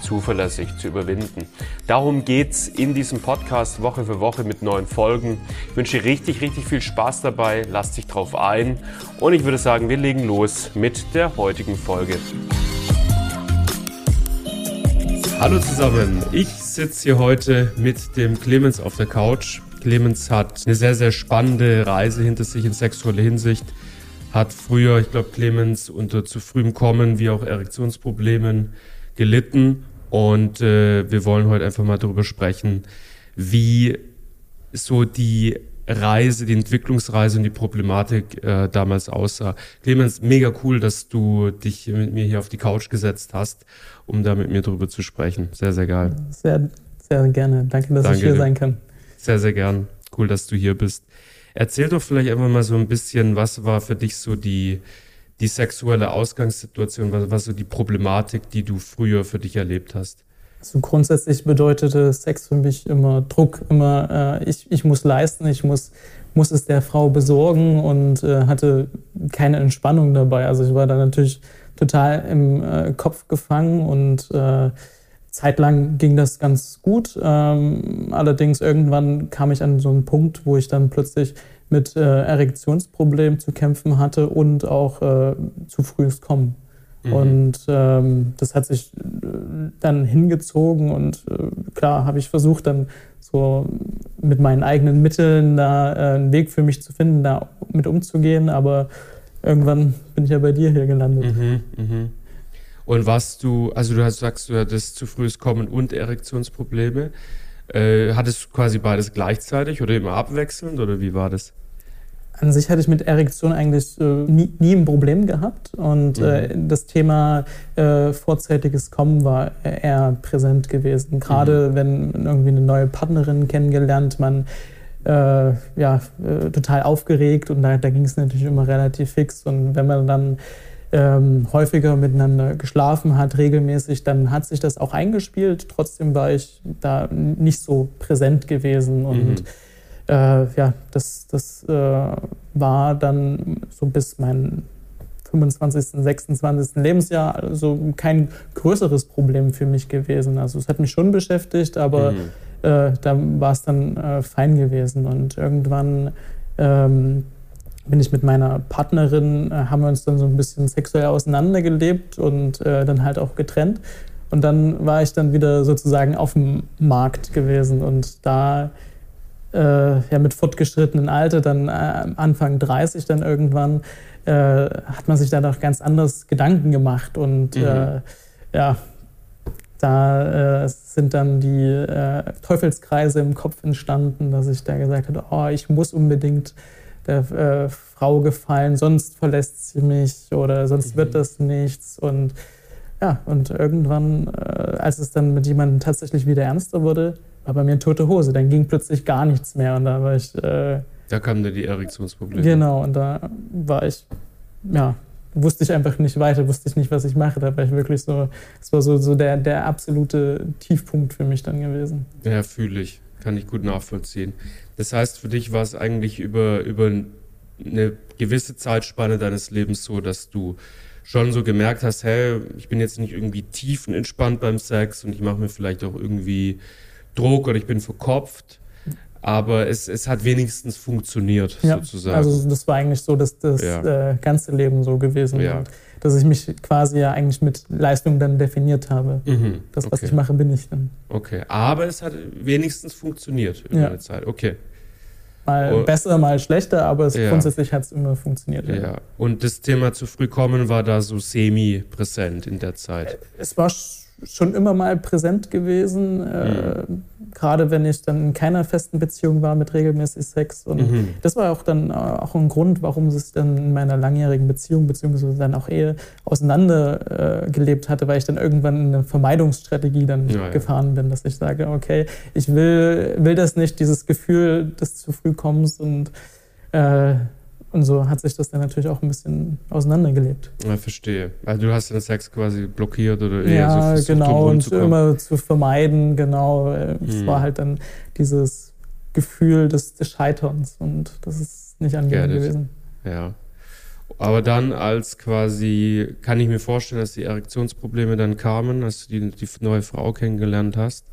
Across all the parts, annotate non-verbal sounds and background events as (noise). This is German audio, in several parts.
zuverlässig zu überwinden. Darum geht's in diesem Podcast Woche für Woche mit neuen Folgen. Ich wünsche dir richtig, richtig viel Spaß dabei. Lass dich drauf ein. Und ich würde sagen, wir legen los mit der heutigen Folge. Hallo zusammen. Ich sitze hier heute mit dem Clemens auf der Couch. Clemens hat eine sehr, sehr spannende Reise hinter sich in sexueller Hinsicht. Hat früher, ich glaube, Clemens unter zu frühem Kommen wie auch Erektionsproblemen gelitten und äh, wir wollen heute einfach mal darüber sprechen, wie so die Reise, die Entwicklungsreise und die Problematik äh, damals aussah. Clemens, mega cool, dass du dich mit mir hier auf die Couch gesetzt hast, um da mit mir drüber zu sprechen. Sehr, sehr geil. Sehr, sehr gerne. Danke, dass Danke ich hier dir. sein kann. Sehr, sehr gern. Cool, dass du hier bist. Erzähl doch vielleicht einfach mal so ein bisschen, was war für dich so die, die sexuelle Ausgangssituation, was war so die Problematik, die du früher für dich erlebt hast? Also grundsätzlich bedeutete Sex für mich immer Druck, immer äh, ich, ich muss leisten, ich muss, muss es der Frau besorgen und äh, hatte keine Entspannung dabei. Also ich war da natürlich total im äh, Kopf gefangen und äh, zeitlang ging das ganz gut. Ähm, allerdings irgendwann kam ich an so einen Punkt, wo ich dann plötzlich mit äh, Erektionsproblemen zu kämpfen hatte und auch äh, zu frühes Kommen. Mhm. Und ähm, das hat sich äh, dann hingezogen und äh, klar habe ich versucht, dann so mit meinen eigenen Mitteln da äh, einen Weg für mich zu finden, da mit umzugehen, aber irgendwann bin ich ja bei dir hier gelandet. Mhm, mh. Und was du, also du hast, sagst, du hattest zu frühes Kommen und Erektionsprobleme. Äh, hattest du quasi beides gleichzeitig oder immer abwechselnd oder wie war das? An sich hatte ich mit Erektion eigentlich äh, nie, nie, ein Problem gehabt und äh, mhm. äh, das Thema äh, vorzeitiges Kommen war eher präsent gewesen. Gerade mhm. wenn irgendwie eine neue Partnerin kennengelernt, man äh, ja äh, total aufgeregt und da, da ging es natürlich immer relativ fix und wenn man dann ähm, häufiger miteinander geschlafen hat, regelmäßig, dann hat sich das auch eingespielt. Trotzdem war ich da nicht so präsent gewesen. Und mhm. äh, ja, das, das äh, war dann so bis mein 25., 26. Lebensjahr also kein größeres Problem für mich gewesen. Also es hat mich schon beschäftigt, aber mhm. äh, da war es dann äh, fein gewesen. Und irgendwann ähm, bin ich mit meiner Partnerin, äh, haben wir uns dann so ein bisschen sexuell auseinandergelebt und äh, dann halt auch getrennt. Und dann war ich dann wieder sozusagen auf dem Markt gewesen und da äh, ja mit fortgeschrittenen Alter, dann äh, Anfang 30 dann irgendwann, äh, hat man sich da doch ganz anders Gedanken gemacht und mhm. Äh, ja, da sind dann die Teufelskreise im Kopf entstanden, dass ich da gesagt habe, oh, ich muss unbedingt der äh, Frau gefallen, sonst verlässt sie mich oder sonst wird mhm. das nichts. Und ja, und irgendwann, äh, als es dann mit jemandem tatsächlich wieder ernster wurde, war bei mir tote Hose. Dann ging plötzlich gar nichts mehr und da war ich. Äh, da kamen dann die Erektionsprobleme. Genau, und da war ich, ja, wusste ich einfach nicht weiter, wusste ich nicht, was ich mache. Da war ich wirklich so, es war so, so der, der absolute Tiefpunkt für mich dann gewesen. Ja, fühle ich. Kann ich gut nachvollziehen. Das heißt, für dich war es eigentlich über, über eine gewisse Zeitspanne deines Lebens so, dass du schon so gemerkt hast, hey, ich bin jetzt nicht irgendwie tiefenentspannt beim Sex und ich mache mir vielleicht auch irgendwie Druck oder ich bin verkopft, aber es, es hat wenigstens funktioniert, ja, sozusagen. Also das war eigentlich so, dass das ja. äh, ganze Leben so gewesen ja. Und dass ich mich quasi ja eigentlich mit Leistung dann definiert habe. Mhm, das, was okay. ich mache, bin ich dann. Okay, aber es hat wenigstens funktioniert über ja. eine Zeit. Okay. Mal oh. besser, mal schlechter, aber es ja. grundsätzlich hat es immer funktioniert. Ja. ja. Und das Thema zu früh kommen war da so semi-präsent in der Zeit. Es war schon immer mal präsent gewesen. Mhm. Gerade wenn ich dann in keiner festen Beziehung war mit regelmäßig Sex. Und mhm. das war auch dann auch ein Grund, warum es dann in meiner langjährigen Beziehung beziehungsweise dann auch Ehe auseinander äh, hatte, weil ich dann irgendwann in eine Vermeidungsstrategie dann ja, gefahren bin, dass ich sage, okay, ich will, will das nicht, dieses Gefühl des zu früh kommens und äh, und so hat sich das dann natürlich auch ein bisschen auseinandergelebt. Ja, verstehe. Also du hast den Sex quasi blockiert oder eher ja, so versucht, genau, und immer zu vermeiden, genau. Es hm. war halt dann dieses Gefühl des, des, Scheiterns und das ist nicht angenehm gewesen. Ja. Aber dann als quasi, kann ich mir vorstellen, dass die Erektionsprobleme dann kamen, als du die, die neue Frau kennengelernt hast.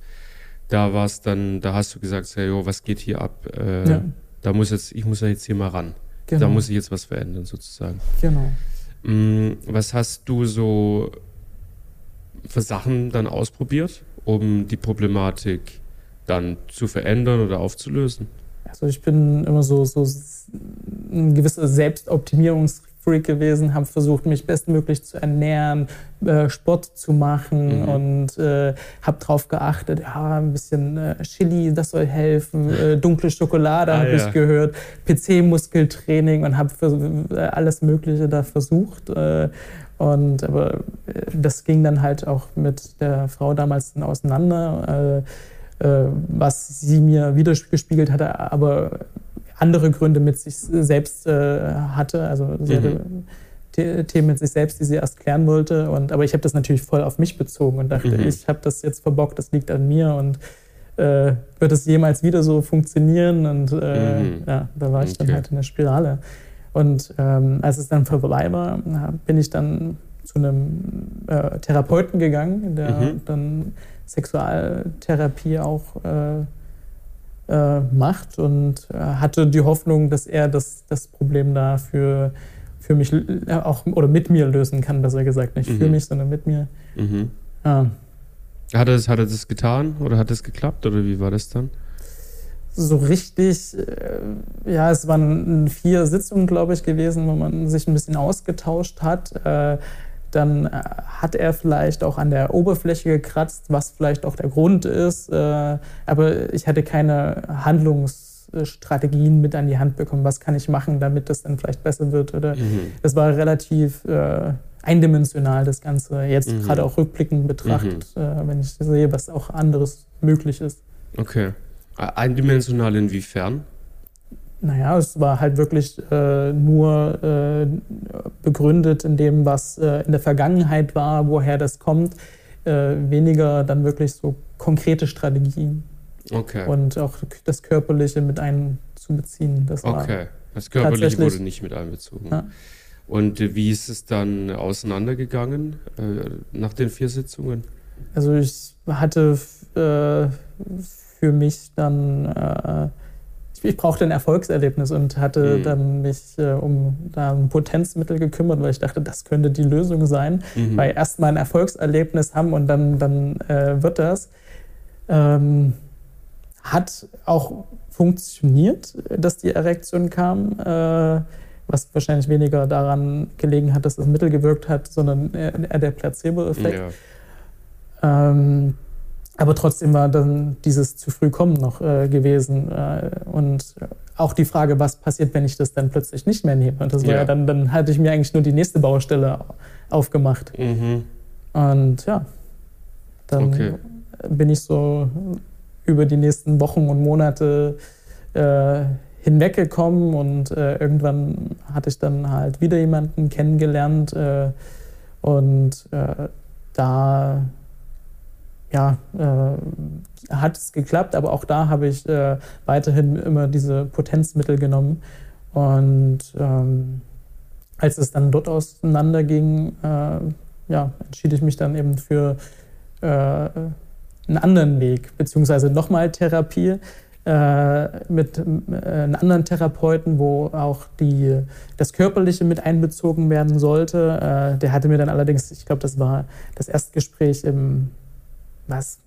Da war es dann, da hast du gesagt, hey, jo, was geht hier ab? Äh, ja. Da muss jetzt, ich muss ja jetzt hier mal ran. Genau. Da muss ich jetzt was verändern, sozusagen. Genau. Mm, was hast du so für Sachen dann ausprobiert, um die Problematik dann zu verändern oder aufzulösen? Also ich bin immer so, so ein gewisser Selbstoptimierungs Freak gewesen, habe versucht, mich bestmöglich zu ernähren, äh, Sport zu machen mhm. und äh, habe darauf geachtet, ja, ein bisschen äh, Chili, das soll helfen, äh, dunkle Schokolade ah, habe ja. ich gehört, PC-Muskeltraining und habe äh, alles Mögliche da versucht. Äh, und aber das ging dann halt auch mit der Frau damals dann auseinander, was sie mir widergespiegelt hatte, aber andere Gründe mit sich selbst äh, hatte. Also sie mhm. hatte Themen mit sich selbst, die sie erst klären wollte. Und, aber ich habe das natürlich voll auf mich bezogen und dachte, mhm. ich habe das jetzt verbockt, das liegt an mir und äh, wird es jemals wieder so funktionieren? Und äh, mhm. ja, da war ich okay. dann halt in der Spirale. Und ähm, als es dann vorbei war, bin ich dann zu einem äh, Therapeuten gegangen, der mhm. dann Sexualtherapie auch äh, äh, macht und äh, hatte die Hoffnung, dass er das, das Problem da für, für mich äh, auch oder mit mir lösen kann, besser gesagt. Nicht mhm. für mich, sondern mit mir. Mhm. Ja. Hat er, das, hat er das getan oder hat es geklappt oder wie war das dann? So richtig, äh, ja, es waren vier Sitzungen, glaube ich, gewesen, wo man sich ein bisschen ausgetauscht hat. Äh, dann äh, hat er vielleicht auch an der Oberfläche gekratzt, was vielleicht auch der Grund ist. Äh, aber ich hatte keine Handlungsstrategien mit an die Hand bekommen. Was kann ich machen, damit das dann vielleicht besser wird? Oder mhm. das war relativ äh, eindimensional, das Ganze. Jetzt mhm. gerade auch rückblickend betrachtet, mhm. wenn ich sehe, was auch anderes möglich ist. Okay. Eindimensional inwiefern? Naja, es war halt wirklich äh, nur äh, begründet in dem, was äh, in der Vergangenheit war, woher das kommt. Äh, weniger dann wirklich so konkrete Strategien. Okay. Und auch das Körperliche mit einzubeziehen. Das okay. Das Körperliche wurde nicht mit einbezogen. Ja. Und wie ist es dann auseinandergegangen äh, nach den vier Sitzungen? Also ich hatte äh, für mich dann ich brauchte ein Erfolgserlebnis und hatte mhm. dann mich äh, um da ein Potenzmittel gekümmert, weil ich dachte, das könnte die Lösung sein. Mhm. Weil erst mal ein Erfolgserlebnis haben und dann, dann äh, wird das. Ähm, hat auch funktioniert, dass die Erektion kam, äh, was wahrscheinlich weniger daran gelegen hat, dass das Mittel gewirkt hat, sondern eher der Placebo-Effekt. Ja. Ähm, aber trotzdem war dann dieses zu früh kommen noch äh, gewesen. Äh, und auch die Frage, was passiert, wenn ich das dann plötzlich nicht mehr nehme. Und das war ja, ja dann, dann hatte ich mir eigentlich nur die nächste Baustelle aufgemacht. Mhm. Und ja, dann okay. bin ich so über die nächsten Wochen und Monate äh, hinweggekommen und äh, irgendwann hatte ich dann halt wieder jemanden kennengelernt äh, und äh, da ja, äh, hat es geklappt, aber auch da habe ich äh, weiterhin immer diese Potenzmittel genommen. Und ähm, als es dann dort auseinanderging, äh, ja, entschied ich mich dann eben für äh, einen anderen Weg, beziehungsweise nochmal Therapie äh, mit äh, einem anderen Therapeuten, wo auch die, das Körperliche mit einbezogen werden sollte. der hatte mir dann allerdings, ich glaube, das war das Erstgespräch im was,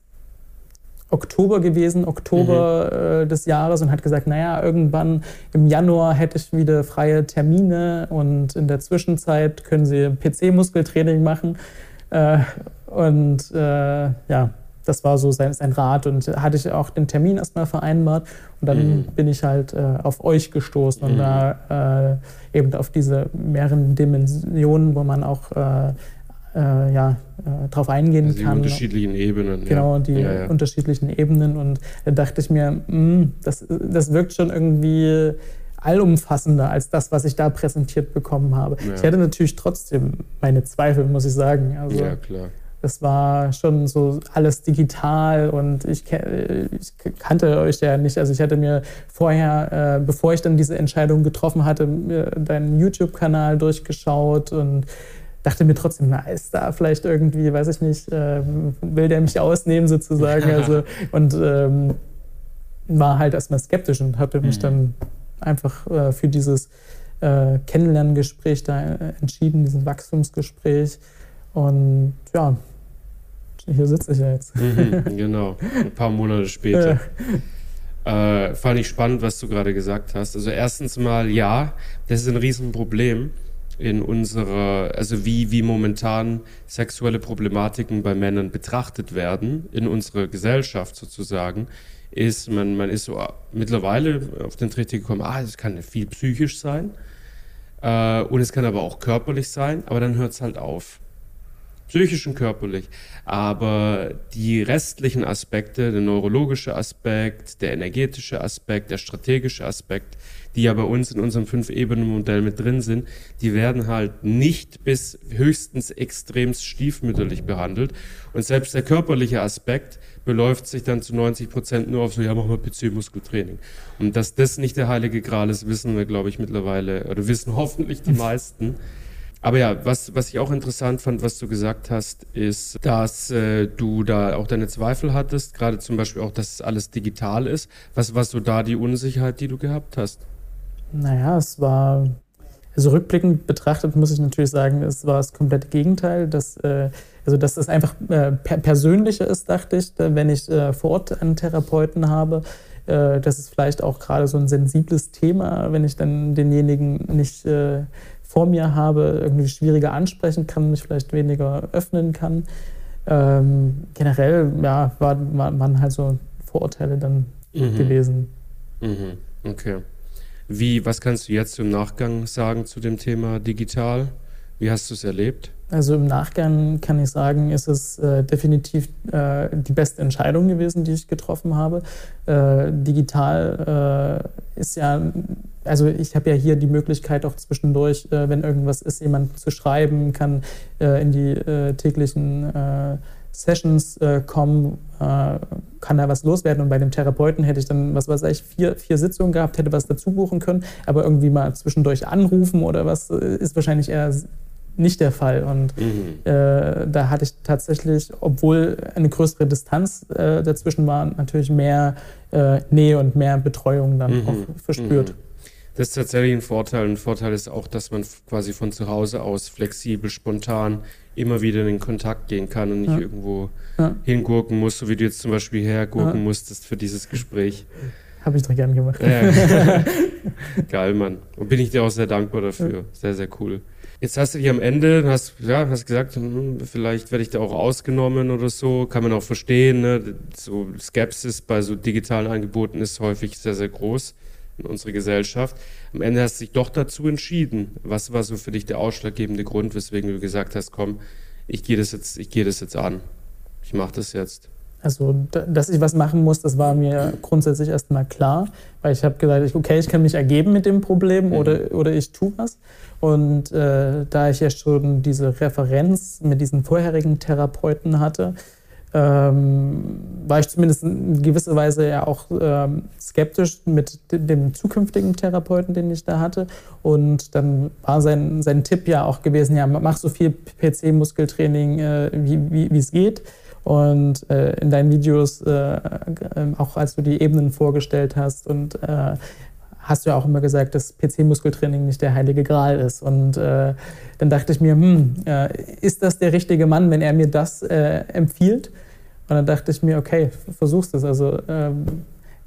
Oktober gewesen, Oktober mhm. äh, des Jahres und hat gesagt, naja, irgendwann im Januar hätte ich wieder freie Termine und in der Zwischenzeit können Sie PC-Muskeltraining machen. Äh, und äh, ja, das war so sein, sein Rat und hatte ich auch den Termin erstmal vereinbart und dann mhm. bin ich halt äh, auf euch gestoßen und mhm. da äh, eben auf diese mehreren Dimensionen, wo man auch äh, ja, äh, drauf eingehen also kann. Die unterschiedlichen Ebenen. Genau, ja. die ja, ja. unterschiedlichen Ebenen. Und da dachte ich mir, mh, hm, das, das wirkt schon irgendwie allumfassender als das, was ich da präsentiert bekommen habe. Ich hatte natürlich trotzdem meine Zweifel, muss ich sagen. Also, ja, klar. Das war schon so alles digital und ich, ich, kannte euch ja nicht. Also ich hatte mir vorher, äh, bevor ich dann diese Entscheidung getroffen hatte, deinen YouTube-Kanal durchgeschaut und dachte mir trotzdem, na, ist da vielleicht irgendwie, weiß ich nicht, äh, will der mich ausnehmen sozusagen. (laughs) Also, und ähm, war halt erstmal skeptisch und habe mich mhm. dann einfach äh, für dieses äh, Kennenlerngespräch da äh, entschieden, dieses Wachstumsgespräch. Und ja, hier sitze ich ja jetzt. Mhm, genau, ein paar Monate später. (laughs) Äh, fand ich spannend, was du gerade gesagt hast. Also erstens mal, ja, das ist ein Riesenproblem in unserer, also wie, wie momentan sexuelle Problematiken bei Männern betrachtet werden in unserer Gesellschaft sozusagen, ist, man, man ist so mittlerweile auf den Trichter gekommen, ah, es kann viel psychisch sein äh, und es kann aber auch körperlich sein, aber dann hört es halt auf psychisch und körperlich. Aber die restlichen Aspekte, der neurologische Aspekt, der energetische Aspekt, der strategische Aspekt, die ja bei uns in unserem Fünf-Ebenen-Modell mit drin sind, die werden halt nicht bis höchstens extremst stiefmütterlich behandelt. Und selbst der körperliche Aspekt beläuft sich dann zu 90 Prozent nur auf so, ja, machen wir PC-Muskeltraining. Und dass das nicht der heilige Gral ist, wissen wir, glaube ich, mittlerweile, oder wissen (laughs) hoffentlich die meisten. Aber ja, was, was ich auch interessant fand, was du gesagt hast, ist, dass äh, du da auch deine Zweifel hattest, gerade zum Beispiel auch, dass alles digital ist. Was war so da die Unsicherheit, die du gehabt hast? Naja, es war, also rückblickend betrachtet muss ich natürlich sagen, es war das komplette Gegenteil. Dass, äh, also, dass es einfach äh, per persönlicher ist, dachte ich, wenn ich äh, vor Ort einen Therapeuten habe. Äh, das ist vielleicht auch gerade so ein sensibles Thema, wenn ich dann denjenigen nicht äh, vor mir habe, irgendwie schwieriger ansprechen kann, mich vielleicht weniger öffnen kann. Ähm, generell ja, war, war, waren halt so Vorurteile dann mhm. gewesen. Mhm. Okay. Wie, was kannst du jetzt im Nachgang sagen zu dem Thema digital? Wie hast du es erlebt? Also im Nachgang kann ich sagen, ist es äh, definitiv äh, die beste Entscheidung gewesen, die ich getroffen habe. Äh, digital äh, ist ja, also ich habe ja hier die Möglichkeit auch zwischendurch, äh, wenn irgendwas ist, jemand zu schreiben, kann äh, in die täglichen Sessions kommen, kann da was loswerden. Und bei dem Therapeuten hätte ich dann, was weiß ich, vier, vier Sitzungen gehabt, hätte was dazu buchen können, aber irgendwie mal zwischendurch anrufen oder was ist wahrscheinlich eher nicht der Fall. Und mhm. äh, da hatte ich tatsächlich, obwohl eine größere Distanz äh, dazwischen war, natürlich mehr äh, Nähe und mehr Betreuung dann mhm. auch verspürt. Mhm. Das ist tatsächlich ein Vorteil. Ein Vorteil ist auch, dass man quasi von zu Hause aus flexibel, spontan immer wieder in den Kontakt gehen kann und nicht ja. irgendwo ja. hingurken muss, so wie du jetzt zum Beispiel hergurken ja. musstest für dieses Gespräch. Habe ich doch gern gemacht. (laughs) Geil, Mann. Und bin ich dir auch sehr dankbar dafür. Sehr, sehr cool. Jetzt hast du dich am Ende, hast, ja, hast gesagt, hm, vielleicht werde ich da auch ausgenommen oder so. Kann man auch verstehen. Ne? So Skepsis bei so digitalen Angeboten ist häufig sehr, sehr groß in unserer Gesellschaft. Am Ende hast du dich doch dazu entschieden. Was war so für dich der ausschlaggebende Grund, weswegen du gesagt hast, komm, ich gehe das jetzt, ich gehe das jetzt an. Ich mache das jetzt. Also, dass ich was machen muss, das war mir grundsätzlich erstmal klar, weil ich habe gesagt, okay, ich kann mich ergeben mit dem Problem mhm. oder, oder ich tue was. Und äh, da ich ja schon diese Referenz mit diesen vorherigen Therapeuten hatte, ähm, war ich zumindest in gewisser Weise ja auch ähm, skeptisch mit dem zukünftigen Therapeuten, den ich da hatte. Und dann war sein, sein Tipp ja auch gewesen, ja, mach so viel PC-Muskeltraining, äh, wie, wie es geht. Und äh, in deinen Videos, äh, äh, auch als du die Ebenen vorgestellt hast und äh, hast du ja auch immer gesagt, dass PC-Muskeltraining nicht der heilige Gral ist. Und äh, dann dachte ich mir, hm, äh, ist das der richtige Mann, wenn er mir das äh, empfiehlt? Und dann dachte ich mir, okay, versuchst es. Also ähm,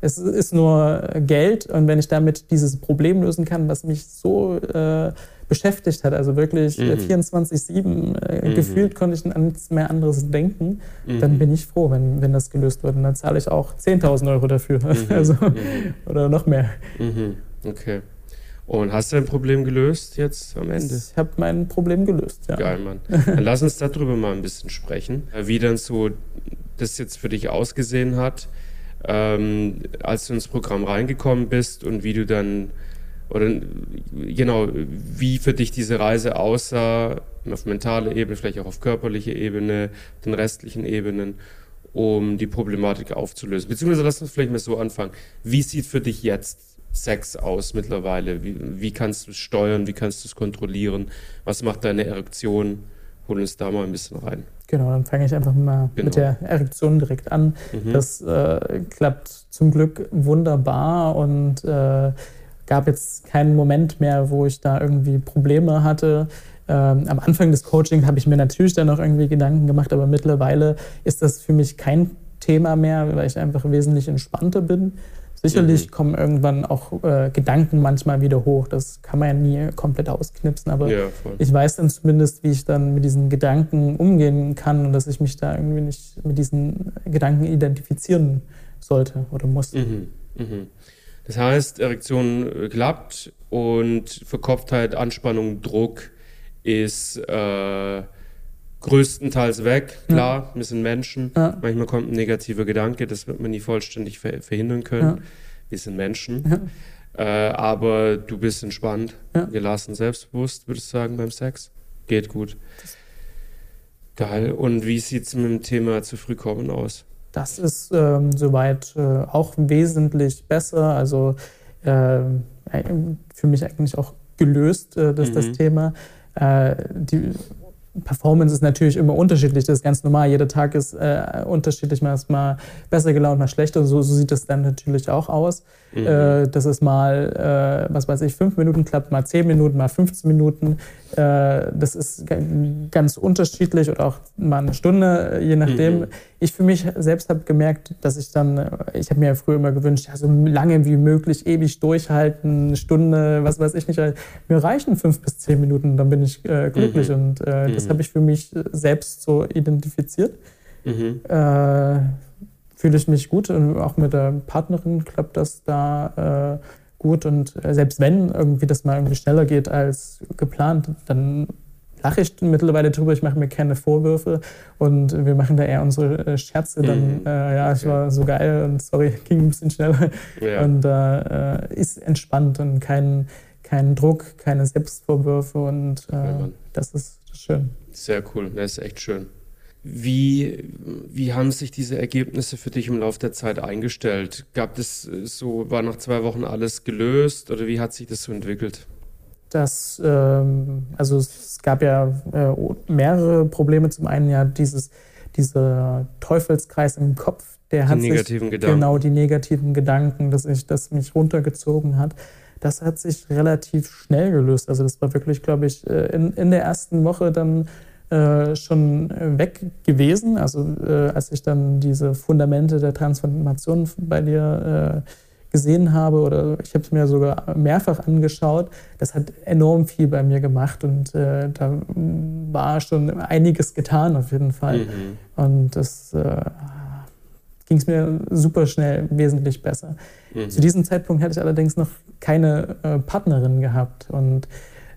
Es ist nur Geld und wenn ich damit dieses Problem lösen kann, was mich so äh, beschäftigt hat, also wirklich mhm. 24-7, äh, mhm. gefühlt konnte ich an nichts mehr anderes denken, mhm. dann bin ich froh, wenn, wenn das gelöst wird. Und dann zahle ich auch 10.000 Euro dafür. Mhm. (laughs) Also, mhm. oder noch mehr. Mhm. Okay. Und hast du dein Problem gelöst jetzt am Ende? Ich habe mein Problem gelöst, ja. Geil, Mann. (laughs) Dann lass uns darüber mal ein bisschen sprechen. Wie dann so das jetzt für dich ausgesehen hat, ähm, als du ins Programm reingekommen bist und wie du dann oder genau, wie für dich diese Reise aussah, auf mentaler Ebene, vielleicht auch auf körperlicher Ebene, den restlichen Ebenen, um die Problematik aufzulösen. Beziehungsweise lass uns vielleicht mal so anfangen. Wie sieht für dich jetzt Sex aus mittlerweile? Wie, wie kannst du es steuern? Wie kannst du es kontrollieren? Was macht deine Erektion? Hol uns da mal ein bisschen rein. Genau, dann fange ich einfach mal genau. mit der Erektion direkt an. Mhm. Das äh, klappt zum Glück wunderbar und äh, gab jetzt keinen Moment mehr, wo ich da irgendwie Probleme hatte. Ähm, am Anfang des Coachings habe ich mir natürlich dann noch irgendwie Gedanken gemacht, aber mittlerweile ist das für mich kein Thema mehr, weil ich einfach wesentlich entspannter bin. Sicherlich mhm. kommen irgendwann auch äh, Gedanken manchmal wieder hoch. Das kann man ja nie komplett ausknipsen, aber ja, ich weiß dann zumindest, wie ich dann mit diesen Gedanken umgehen kann und dass ich mich da irgendwie nicht mit diesen Gedanken identifizieren sollte oder muss. Mhm. Mhm. Das heißt, Erektion klappt und Verkopftheit, Anspannung, Druck ist äh, größtenteils weg. Klar, ja. wir sind Menschen. Ja. Manchmal kommt ein negativer Gedanke, das wird man nie vollständig ver verhindern können. Ja. Wir sind Menschen. Äh, aber du bist entspannt, gelassen, selbstbewusst, würde ich sagen, beim Sex. Geht gut. Geil. Und wie sieht es mit dem Thema zu früh kommen aus? Das ist ähm, soweit äh, auch wesentlich besser. Also äh, für mich eigentlich auch gelöst, äh, das, mhm. das Thema. Äh, die Performance ist natürlich immer unterschiedlich, das ist ganz normal. Jeder Tag ist äh, unterschiedlich, mal ist mal besser gelaunt, mal schlechter. So, so sieht es dann natürlich auch aus. Mhm. Äh, dass es mal, äh, was weiß ich, fünf Minuten klappt, mal zehn Minuten, mal 15 Minuten. Äh, das ist ganz unterschiedlich oder auch mal eine Stunde, je nachdem. Mhm. Ich für mich selbst habe gemerkt, dass ich dann, äh, ich habe mir ja früher immer gewünscht, ja, so lange wie möglich, ewig durchhalten, eine Stunde, was weiß ich nicht. Mir reichen fünf bis zehn Minuten, dann bin ich äh, glücklich. Mhm. Und das mhm. habe ich für mich selbst so identifiziert. Mhm fühle ich mich gut und auch mit der Partnerin klappt das da äh, gut und äh, selbst wenn irgendwie das mal irgendwie schneller geht als geplant, dann lache ich mittlerweile drüber, ich mache mir keine Vorwürfe und wir machen da eher unsere äh, Scherze. Dann, mhm. äh, ja, ich war so geil und sorry, (laughs) ging ein bisschen schneller. Ja. Und äh, ist entspannt und kein, kein Druck, keine Selbstvorwürfe und äh, ja, das ist schön. Sehr cool, das ist echt schön. Wie, wie haben sich diese Ergebnisse für dich im Laufe der Zeit eingestellt? Gab es so, war nach zwei Wochen alles gelöst oder wie hat sich das so entwickelt? Das, ähm, also es gab ja äh, mehrere Probleme. Zum einen ja dieses, dieser Teufelskreis im Kopf, der die hat negativen sich, Gedanken. genau die negativen Gedanken, dass ich, das mich runtergezogen hat. Das hat sich relativ schnell gelöst. Also das war wirklich, glaube ich, äh, in, in der ersten Woche dann äh, schon weg gewesen. Also äh, als ich dann diese Fundamente der Transformation bei dir äh, gesehen habe oder ich habe es mir sogar mehrfach angeschaut, das hat enorm viel bei mir gemacht und äh, da war schon einiges getan auf jeden Fall. Mhm. Und das äh, ging es mir super schnell wesentlich besser. Mhm. Zu diesem Zeitpunkt hatte ich allerdings noch keine äh, Partnerin gehabt und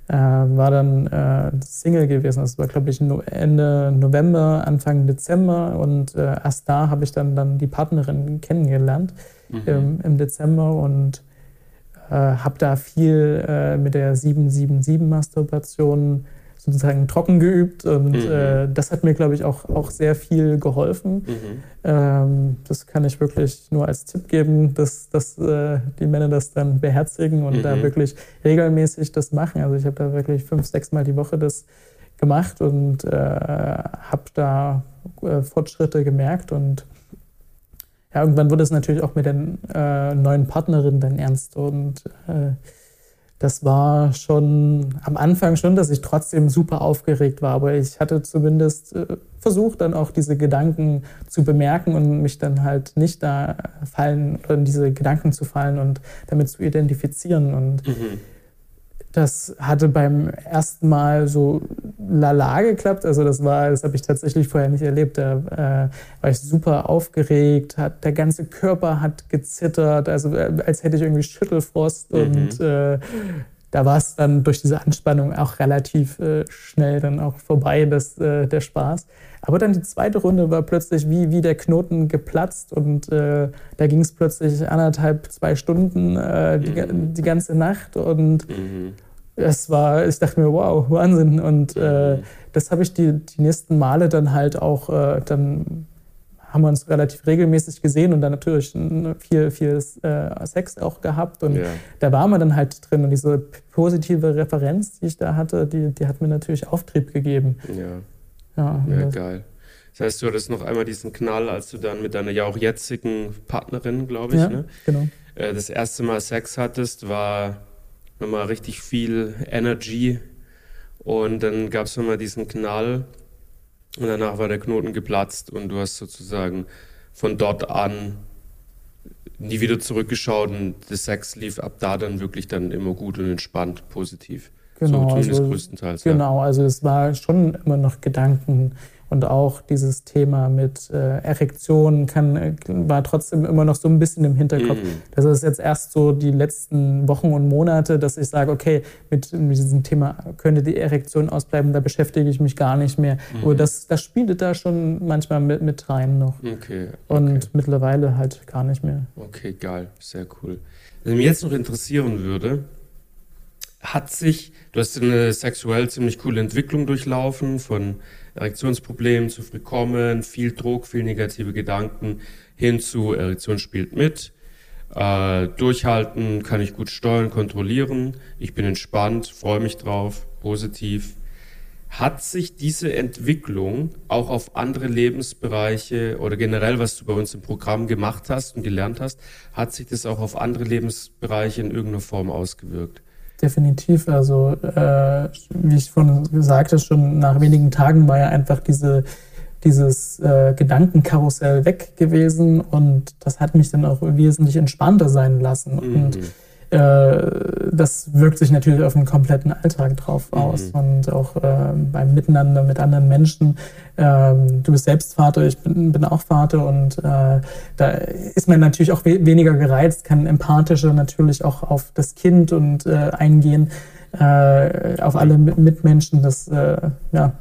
äh, war dann äh, Single gewesen. Das war, glaube ich, Ende November, Anfang Dezember. Und äh, erst da habe ich dann, dann die Partnerin kennengelernt mhm. im, im, Dezember und äh, habe da viel äh, mit der 777-Masturbation sozusagen trocken geübt und mhm. äh, das hat mir, glaube ich, auch, auch sehr viel geholfen. Mhm. Ähm, das kann ich wirklich nur als Tipp geben, dass, dass äh, die Männer das dann beherzigen und mhm. da wirklich regelmäßig das machen. Also ich habe da wirklich fünf, sechs Mal die Woche das gemacht und äh, habe da äh, Fortschritte gemerkt und ja, irgendwann wurde es natürlich auch mit den äh, neuen Partnerinnen dann ernst und äh, das war schon am Anfang schon, dass ich trotzdem super aufgeregt war, aber ich hatte zumindest äh, versucht, dann auch diese Gedanken zu bemerken und mich dann halt nicht da fallen oder in diese Gedanken zu fallen und damit zu identifizieren. Und mhm. Das hatte beim ersten Mal so lala geklappt. Also das war, das habe ich tatsächlich vorher nicht erlebt. Da äh, war ich super aufgeregt, hat, der ganze Körper hat gezittert, also äh, als hätte ich irgendwie Schüttelfrost mhm. und äh, da war es dann durch diese Anspannung auch relativ äh, schnell dann auch vorbei, das, äh, der Spaß. Aber dann die zweite Runde war plötzlich wie, wie der Knoten geplatzt und äh, da ging es plötzlich anderthalb, zwei Stunden äh, die, mhm. die, ganze Nacht und mhm es war, ich dachte mir, wow, Wahnsinn. Und äh, das habe ich die, die nächsten Male dann halt auch, äh, dann haben wir uns relativ regelmäßig gesehen und dann natürlich viel, viel äh, Sex auch gehabt. Und ja. da war man dann halt drin. Und diese positive Referenz, die ich da hatte, die, die hat mir natürlich Auftrieb gegeben. Ja, ja, ja geil. Das heißt, du hattest noch einmal diesen Knall, als du dann mit deiner ja auch jetzigen Partnerin, glaube ich, ja, ne? genau. Äh, das erste Mal Sex hattest, war nochmal richtig viel Energy und dann gab es nochmal diesen Knall und danach war der Knoten geplatzt und du hast sozusagen von dort an nie wieder zurückgeschaut und der Sex lief ab da dann wirklich dann immer gut und entspannt, positiv. Genau, so also, größtenteils. Genau, ja. also es war schon immer noch Gedanken und auch dieses Thema mit äh, Erektion kann, äh, war trotzdem immer noch so ein bisschen im Hinterkopf. Mhm. Das ist jetzt erst so die letzten Wochen und Monate, dass ich sage, okay, mit, mit diesem Thema könnte die Erektion ausbleiben, da beschäftige ich mich gar nicht mehr. Mhm. Aber das, das spielte da schon manchmal mit, mit rein noch. Okay, okay. Und mittlerweile halt gar nicht mehr. Okay, geil, sehr cool. Was mich jetzt noch interessieren würde, hat sich, du hast eine sexuell ziemlich coole Entwicklung durchlaufen von Erektionsproblemen zu früh kommen, viel Druck, viel negative Gedanken hin zu Erektion spielt mit. Äh, durchhalten, kann ich gut steuern, kontrollieren. Ich bin entspannt, freue mich drauf, positiv. Hat sich diese Entwicklung auch auf andere Lebensbereiche oder generell, was du bei uns im Programm gemacht hast und gelernt hast, hat sich das auch auf andere Lebensbereiche in irgendeiner Form ausgewirkt? Definitiv. Also, äh, wie ich vorhin sagte, schon nach wenigen Tagen war ja einfach diese, dieses äh, Gedankenkarussell weg gewesen und das hat mich dann auch wesentlich entspannter sein lassen. Mhm. Und das wirkt sich natürlich auf den kompletten Alltag drauf mhm. aus und auch äh, beim Miteinander mit anderen Menschen. Ähm, du bist selbst Vater, ich bin, bin auch Vater und äh, da ist man natürlich auch we weniger gereizt, kann empathischer natürlich auch auf das Kind und äh, eingehen, äh, auf alle Mitmenschen, dass ja,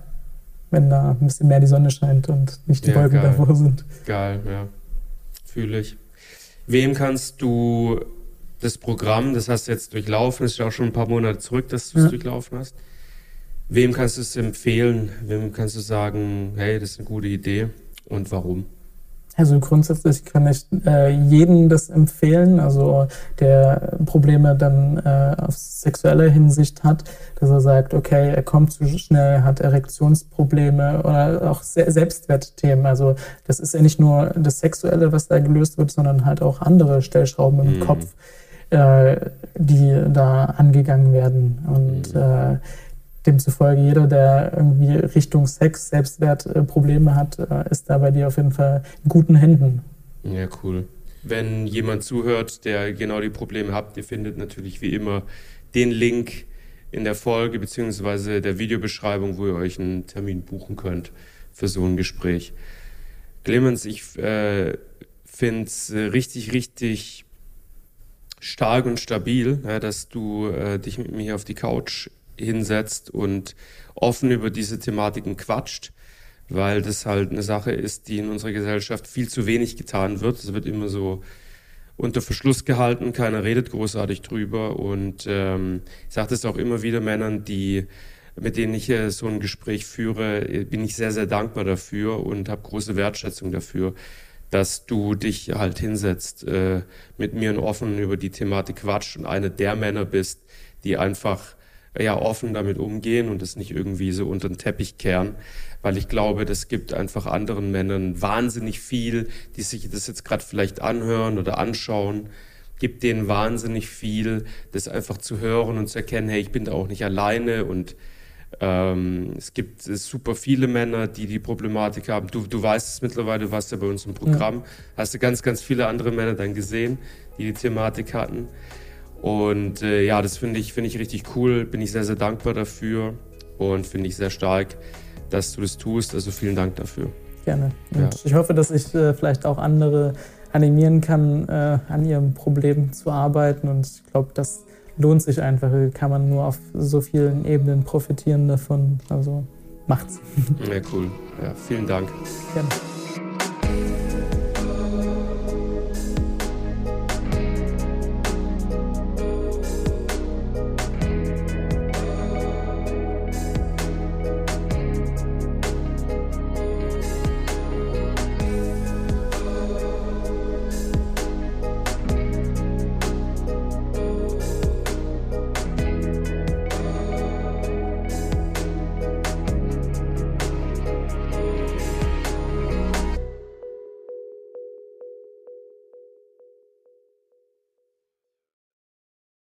wenn da ein bisschen mehr die Sonne scheint und nicht die ja, Wolken geil. davor sind. Geil, ja. Fühle ich. Wem kannst du das Programm, das hast du jetzt durchlaufen, ist ja auch schon ein paar Monate zurück, dass du es ja. durchlaufen hast. Wem kannst du es empfehlen? Wem kannst du sagen, hey, das ist eine gute Idee und warum? Also grundsätzlich kann ich äh, jedem das empfehlen, also der Probleme dann äh, auf sexueller Hinsicht hat, dass er sagt, okay, er kommt zu schnell, hat Erektionsprobleme oder auch Se Selbstwertthemen. Also das ist ja nicht nur das Sexuelle, was da gelöst wird, sondern halt auch andere Stellschrauben im mhm. Kopf die da angegangen werden. Und mhm. äh, demzufolge jeder, der irgendwie Richtung Sex, Selbstwert äh, Probleme hat, äh, ist da bei dir auf jeden Fall in guten Händen. Ja, cool. Wenn jemand zuhört, der genau die Probleme hat, ihr findet natürlich wie immer den Link in der Folge beziehungsweise der Videobeschreibung, wo ihr euch einen Termin buchen könnt für so ein Gespräch. Clemens, ich äh, finde es richtig, richtig stark und stabil, ja, dass du äh, dich mit mir auf die Couch hinsetzt und offen über diese Thematiken quatscht, weil das halt eine Sache ist, die in unserer Gesellschaft viel zu wenig getan wird. Es wird immer so unter Verschluss gehalten, keiner redet großartig drüber und ähm, ich sage das auch immer wieder Männern, die mit denen ich äh, so ein Gespräch führe, bin ich sehr, sehr dankbar dafür und habe große Wertschätzung dafür, dass du dich halt hinsetzt, äh, mit mir und offen über die Thematik quatscht und eine der Männer bist, die einfach ja offen damit umgehen und es nicht irgendwie so unter den Teppich kehren, weil ich glaube, das gibt einfach anderen Männern wahnsinnig viel, die sich das jetzt gerade vielleicht anhören oder anschauen, gibt denen wahnsinnig viel, das einfach zu hören und zu erkennen, hey, ich bin da auch nicht alleine und ähm, es gibt super viele Männer, die die Problematik haben. Du, du weißt es mittlerweile, du warst ja bei uns im Programm, ja. hast du ganz, ganz viele andere Männer dann gesehen, die die Thematik hatten. Und äh, ja, das finde ich, finde ich richtig cool, bin ich sehr, sehr dankbar dafür und finde ich sehr stark, dass du das tust. Also vielen Dank dafür. Gerne. Und ja. ich hoffe, dass ich äh, vielleicht auch andere animieren kann, äh, an ihrem Problem zu arbeiten. Und ich glaube, das lohnt sich einfach. Kann man nur auf so vielen Ebenen profitieren davon. Also macht's. Ja, cool. Ja, vielen Dank. Gerne.